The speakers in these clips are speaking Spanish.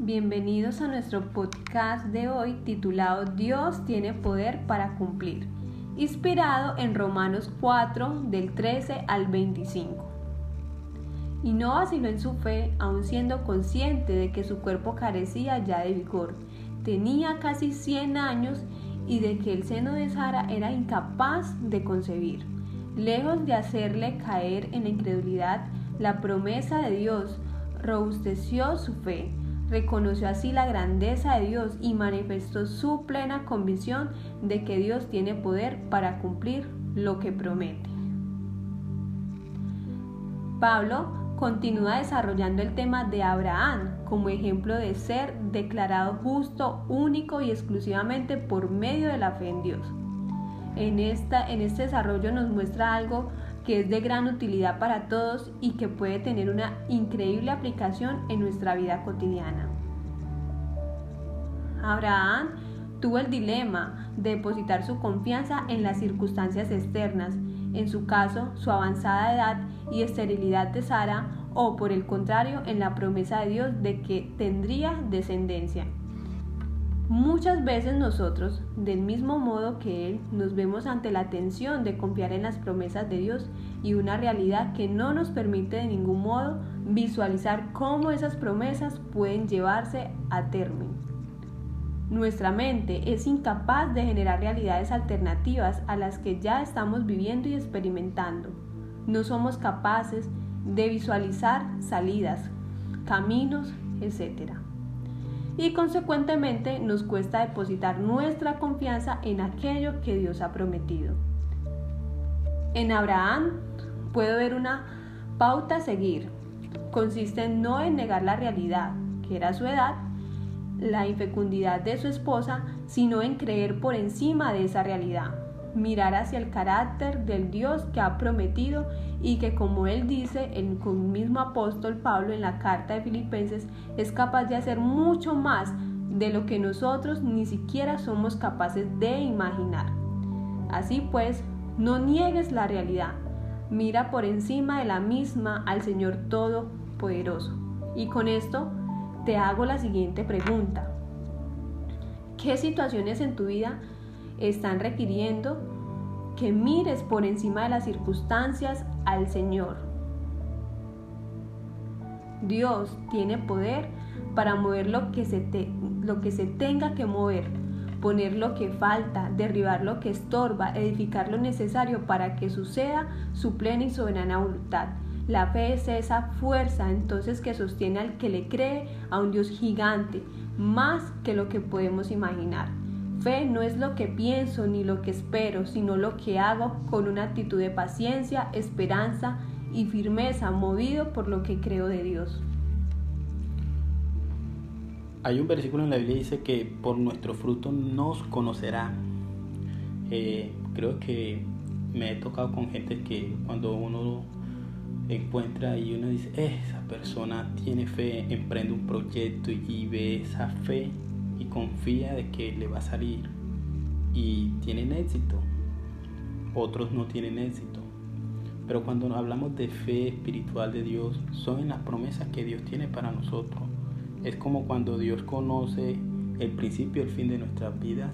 bienvenidos a nuestro podcast de hoy titulado Dios tiene poder para cumplir, inspirado en Romanos 4 del 13 al 25. Y no vaciló en su fe, aun siendo consciente de que su cuerpo carecía ya de vigor. Tenía casi 100 años y de que el seno de Sara era incapaz de concebir. Lejos de hacerle caer en la incredulidad, la promesa de Dios robusteció su fe, reconoció así la grandeza de Dios y manifestó su plena convicción de que Dios tiene poder para cumplir lo que promete. Pablo continúa desarrollando el tema de Abraham como ejemplo de ser declarado justo, único y exclusivamente por medio de la fe en Dios. En, esta, en este desarrollo nos muestra algo que es de gran utilidad para todos y que puede tener una increíble aplicación en nuestra vida cotidiana. Abraham tuvo el dilema de depositar su confianza en las circunstancias externas, en su caso su avanzada edad y esterilidad de Sara, o por el contrario en la promesa de Dios de que tendría descendencia. Muchas veces nosotros, del mismo modo que Él, nos vemos ante la tensión de confiar en las promesas de Dios y una realidad que no nos permite de ningún modo visualizar cómo esas promesas pueden llevarse a término. Nuestra mente es incapaz de generar realidades alternativas a las que ya estamos viviendo y experimentando. No somos capaces de visualizar salidas, caminos, etc y consecuentemente nos cuesta depositar nuestra confianza en aquello que Dios ha prometido. En Abraham puedo ver una pauta a seguir. Consiste no en negar la realidad, que era su edad, la infecundidad de su esposa, sino en creer por encima de esa realidad mirar hacia el carácter del Dios que ha prometido y que como él dice el mismo apóstol Pablo en la carta de Filipenses es capaz de hacer mucho más de lo que nosotros ni siquiera somos capaces de imaginar. Así pues, no niegues la realidad, mira por encima de la misma al Señor Todopoderoso. Y con esto te hago la siguiente pregunta. ¿Qué situaciones en tu vida están requiriendo que mires por encima de las circunstancias al Señor. Dios tiene poder para mover lo que se, lo que se tenga que mover, poner lo que falta, derribar lo que estorba, edificar lo necesario para que suceda su plena y soberana voluntad. La fe es esa fuerza entonces que sostiene al que le cree a un Dios gigante, más que lo que podemos imaginar. Fe no es lo que pienso ni lo que espero, sino lo que hago con una actitud de paciencia, esperanza y firmeza, movido por lo que creo de Dios. Hay un versículo en la Biblia que dice que por nuestro fruto nos conocerá. Eh, creo que me he tocado con gente que cuando uno encuentra y uno dice, esa persona tiene fe, emprende un proyecto y ve esa fe y confía de que le va a salir y tienen éxito. Otros no tienen éxito. Pero cuando hablamos de fe espiritual de Dios, son en las promesas que Dios tiene para nosotros. Es como cuando Dios conoce el principio y el fin de nuestras vidas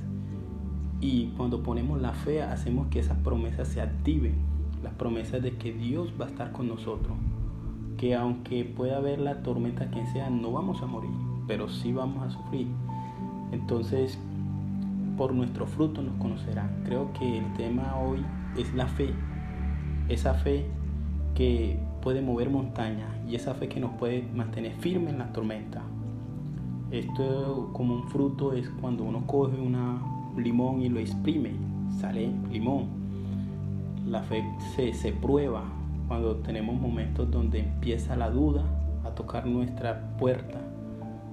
y cuando ponemos la fe hacemos que esas promesas se activen. Las promesas de que Dios va a estar con nosotros. Que aunque pueda haber la tormenta que sea, no vamos a morir, pero sí vamos a sufrir entonces, por nuestro fruto nos conocerán. Creo que el tema hoy es la fe. Esa fe que puede mover montañas y esa fe que nos puede mantener firmes en la tormenta. Esto como un fruto es cuando uno coge un limón y lo exprime, sale limón. La fe se, se prueba cuando tenemos momentos donde empieza la duda a tocar nuestra puerta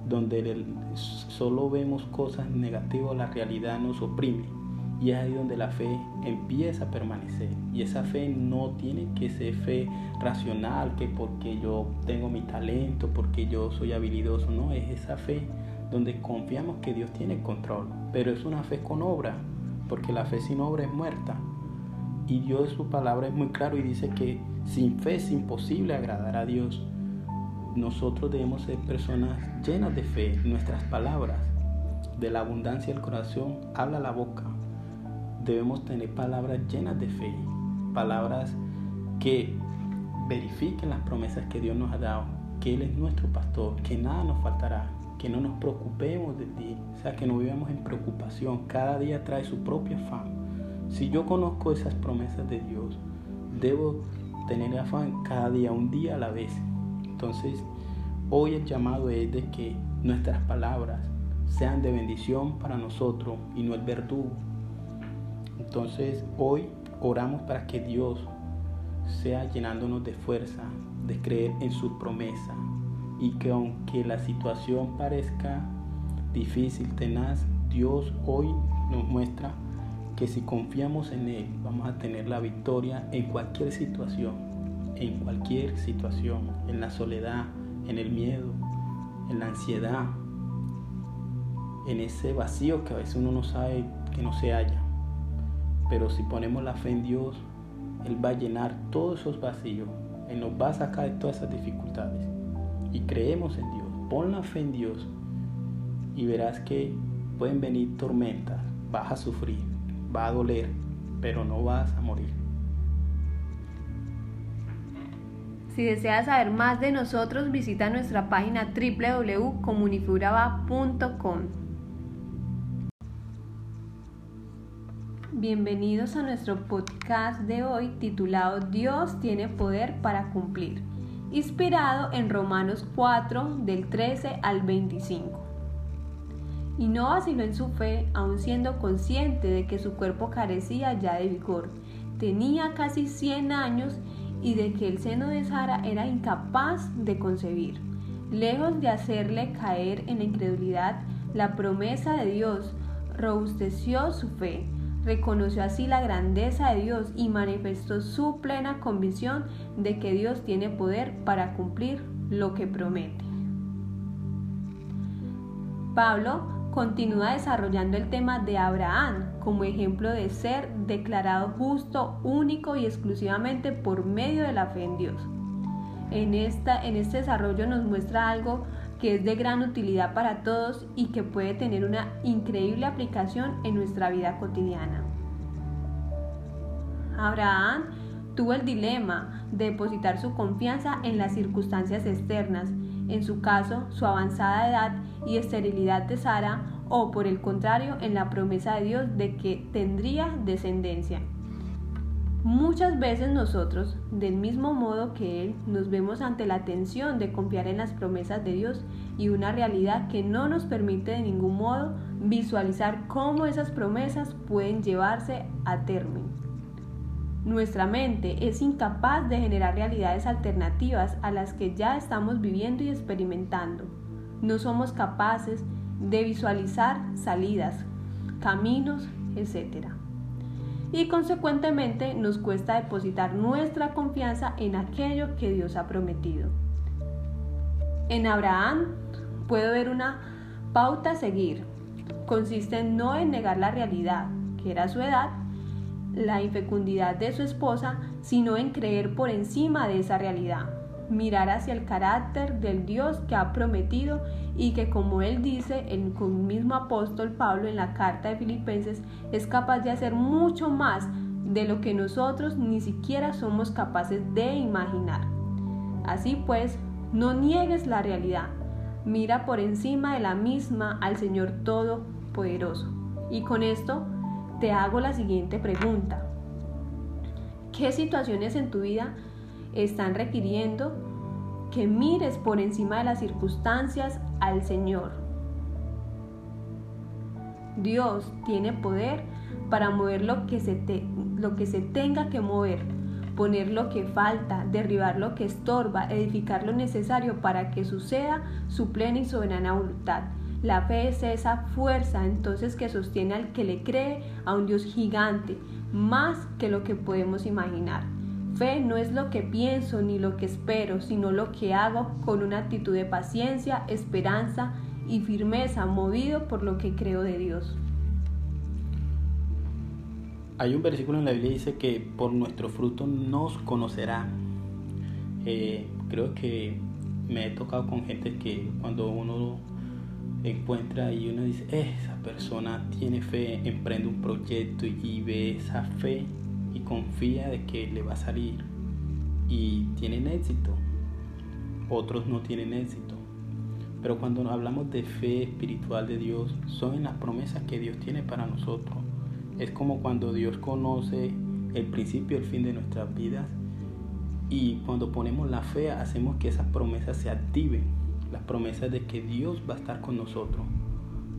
donde solo vemos cosas negativas, la realidad nos oprime. Y es ahí donde la fe empieza a permanecer. Y esa fe no tiene que ser fe racional, que porque yo tengo mi talento, porque yo soy habilidoso. No, es esa fe donde confiamos que Dios tiene control. Pero es una fe con obra, porque la fe sin obra es muerta. Y Dios su palabra es muy claro y dice que sin fe es imposible agradar a Dios. nosotros debemos ser personas llenas de fe. Nuestras palabras, de la abundancia del corazón, habla la boca. Debemos tener palabras llenas de fe, palabras que verifiquen las promesas que Dios nos ha dado, que Él es nuestro pastor, que nada nos faltará, que no nos preocupemos de ti, o sea, que no vivamos en preocupación. Cada día trae su propio afán. Si yo conozco esas promesas de Dios, debo tener afán cada día, un día a la vez. Entonces, hoy el llamado es de que nuestras palabras sean de bendición para nosotros y no el verdugo. Entonces, hoy oramos para que Dios sea llenándonos de fuerza, de creer en su promesa y que aunque la situación parezca difícil, tenaz, Dios hoy nos muestra que si confiamos en Él vamos a tener la victoria en cualquier situación, en cualquier situación, en la soledad, en el miedo, en la ansiedad, en ese vacío que a veces uno no sabe que no se halla. Pero si ponemos la fe en Dios, Él va a llenar todos esos vacíos, Él nos va a sacar de todas esas dificultades. Y creemos en Dios, pon la fe en Dios y verás que pueden venir tormentas, vas a sufrir, va a doler, pero no vas a morir. Si deseas saber más de nosotros, visita nuestra página www.comunifuraba.com. Bienvenidos a nuestro podcast de hoy titulado Dios tiene poder para cumplir, inspirado en Romanos 4 del 13 al 25 y no vaciló en su fe, aun siendo consciente de que su cuerpo carecía ya de vigor. Tenía casi 100 años y de que el seno de Sara era incapaz de concebir. Lejos de hacerle caer en la incredulidad, la promesa de Dios robusteció su fe, reconoció así la grandeza de Dios y manifestó su plena convicción de que Dios tiene poder para cumplir lo que promete. Pablo continúa desarrollando el tema de Abraham como ejemplo de ser declarado justo, único y exclusivamente por medio de la fe en Dios. En, esta, en este desarrollo nos muestra algo que es de gran utilidad para todos y que puede tener una increíble aplicación en nuestra vida cotidiana. Abraham tuvo el dilema de depositar su confianza en las circunstancias externas en su caso, su avanzada edad y esterilidad de Sara, o por el contrario, en la promesa de Dios de que tendría descendencia. Muchas veces nosotros, del mismo modo que Él, nos vemos ante la tensión de confiar en las promesas de Dios y una realidad que no nos permite de ningún modo visualizar cómo esas promesas pueden llevarse a término. Nuestra mente es incapaz de generar realidades alternativas a las que ya estamos viviendo y experimentando. No somos capaces de visualizar salidas, caminos, etc. Y consecuentemente nos cuesta depositar nuestra confianza en aquello que Dios ha prometido. En Abraham puedo ver una pauta a seguir. Consiste no en negar la realidad, que era su edad, la infecundidad de su esposa, sino en creer por encima de esa realidad, mirar hacia el carácter del Dios que ha prometido y que como él dice el mismo apóstol Pablo en la carta de Filipenses es capaz de hacer mucho más de lo que nosotros ni siquiera somos capaces de imaginar. Así pues, no niegues la realidad, mira por encima de la misma al Señor Todopoderoso. Y con esto te hago la siguiente pregunta. ¿Qué situaciones en tu vida están requiriendo que mires por encima de las circunstancias al Señor? Dios tiene poder para mover lo que se, lo que se tenga que mover, poner lo que falta, derribar lo que estorba, edificar lo necesario para que suceda su plena y soberana voluntad. La fe es esa fuerza entonces que sostiene al que le cree a un Dios gigante, más que lo que podemos imaginar. Fe no es lo que pienso ni lo que espero, sino lo que hago con una actitud de paciencia, esperanza y firmeza, movido por lo que creo de Dios. Hay un versículo en la Biblia que dice que por nuestro fruto nos conocerá. Eh, creo que me he tocado con gente que cuando uno encuentra y uno dice, esa persona tiene fe, emprende un proyecto y ve esa fe y confía de que le va a salir y tienen éxito. Otros no tienen éxito. Pero cuando hablamos de fe espiritual de Dios, son en las promesas que Dios tiene para nosotros. Es como cuando Dios conoce el principio y el fin de nuestras vidas y cuando ponemos la fe hacemos que esas promesas se activen. Las promesas de que Dios va a estar con nosotros.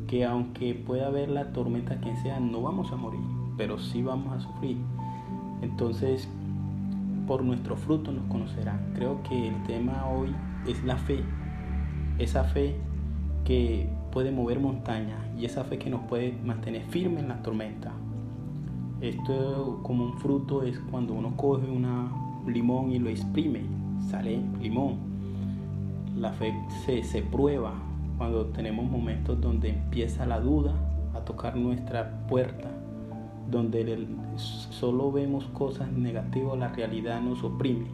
Que aunque pueda haber la tormenta que sea, no vamos a morir, pero sí vamos a sufrir. Entonces, por nuestro fruto nos conocerán. Creo que el tema hoy es la fe. Esa fe que puede mover montañas y esa fe que nos puede mantener firme en la tormenta. Esto como un fruto es cuando uno coge un limón y lo exprime, sale limón. La fe se prueba cuando tenemos momentos donde empieza la duda a tocar nuestra puerta donde solo vemos cosas negativas, la realidad nos oprime.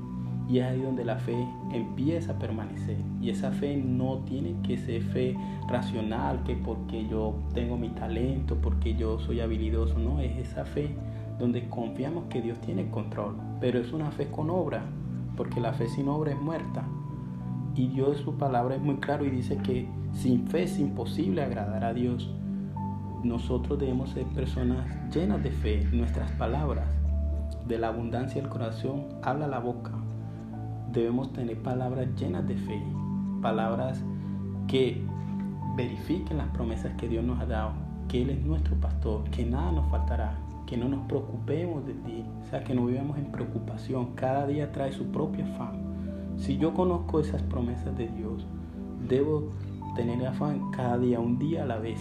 Y es ahí donde la fe empieza a permanecer. Y esa fe no tiene que ser fe racional, que porque yo tengo mi talento, porque yo soy habilidoso. No, es esa fe donde confiamos que Dios tiene control. Pero es una fe con obra, porque la fe sin obra es muerta. Y Dios, su palabra es muy claro y dice que sin fe es imposible agradar a Dios nosotros debemos ser personas llenas de fe. Nuestras palabras, de la abundancia del corazón, habla la boca. Debemos tener palabras llenas de fe, palabras que verifiquen las promesas que Dios nos ha dado, que Él es nuestro pastor, que nada nos faltará, que no nos preocupemos de ti, o sea, que no vivamos en preocupación. Cada día trae su propio afán. Si yo conozco esas promesas de Dios, debo tener afán cada día, un día a la vez.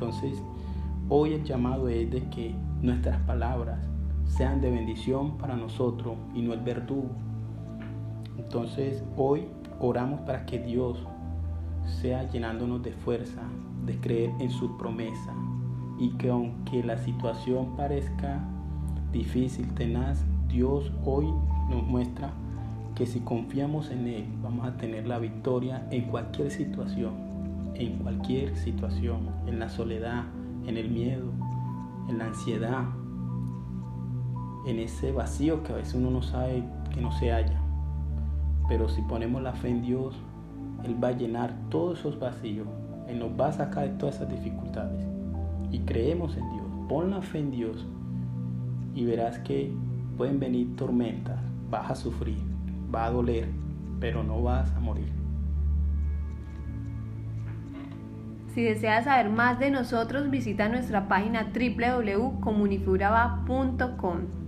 Entonces, hoy el llamado es de que nuestras palabras sean de bendición para nosotros y no el verdugo. Entonces, hoy oramos para que Dios sea llenándonos de fuerza, de creer en sus promesas y que aunque la situación parezca difícil, tenaz, Dios hoy nos muestra que si confiamos en Él vamos a tener la victoria en cualquier situación en cualquier situación, en la soledad, en el miedo, en la ansiedad, en ese vacío que a veces uno no sabe que no se halla. Pero si ponemos la fe en Dios, Él va a llenar todos esos vacíos, Él nos va a sacar de todas esas dificultades. Y creemos en Dios, pon la fe en Dios y verás que pueden venir tormentas, vas a sufrir, va a doler, pero no vas a morir. Si deseas saber más de nosotros, visita nuestra página www.comunifuraba.com.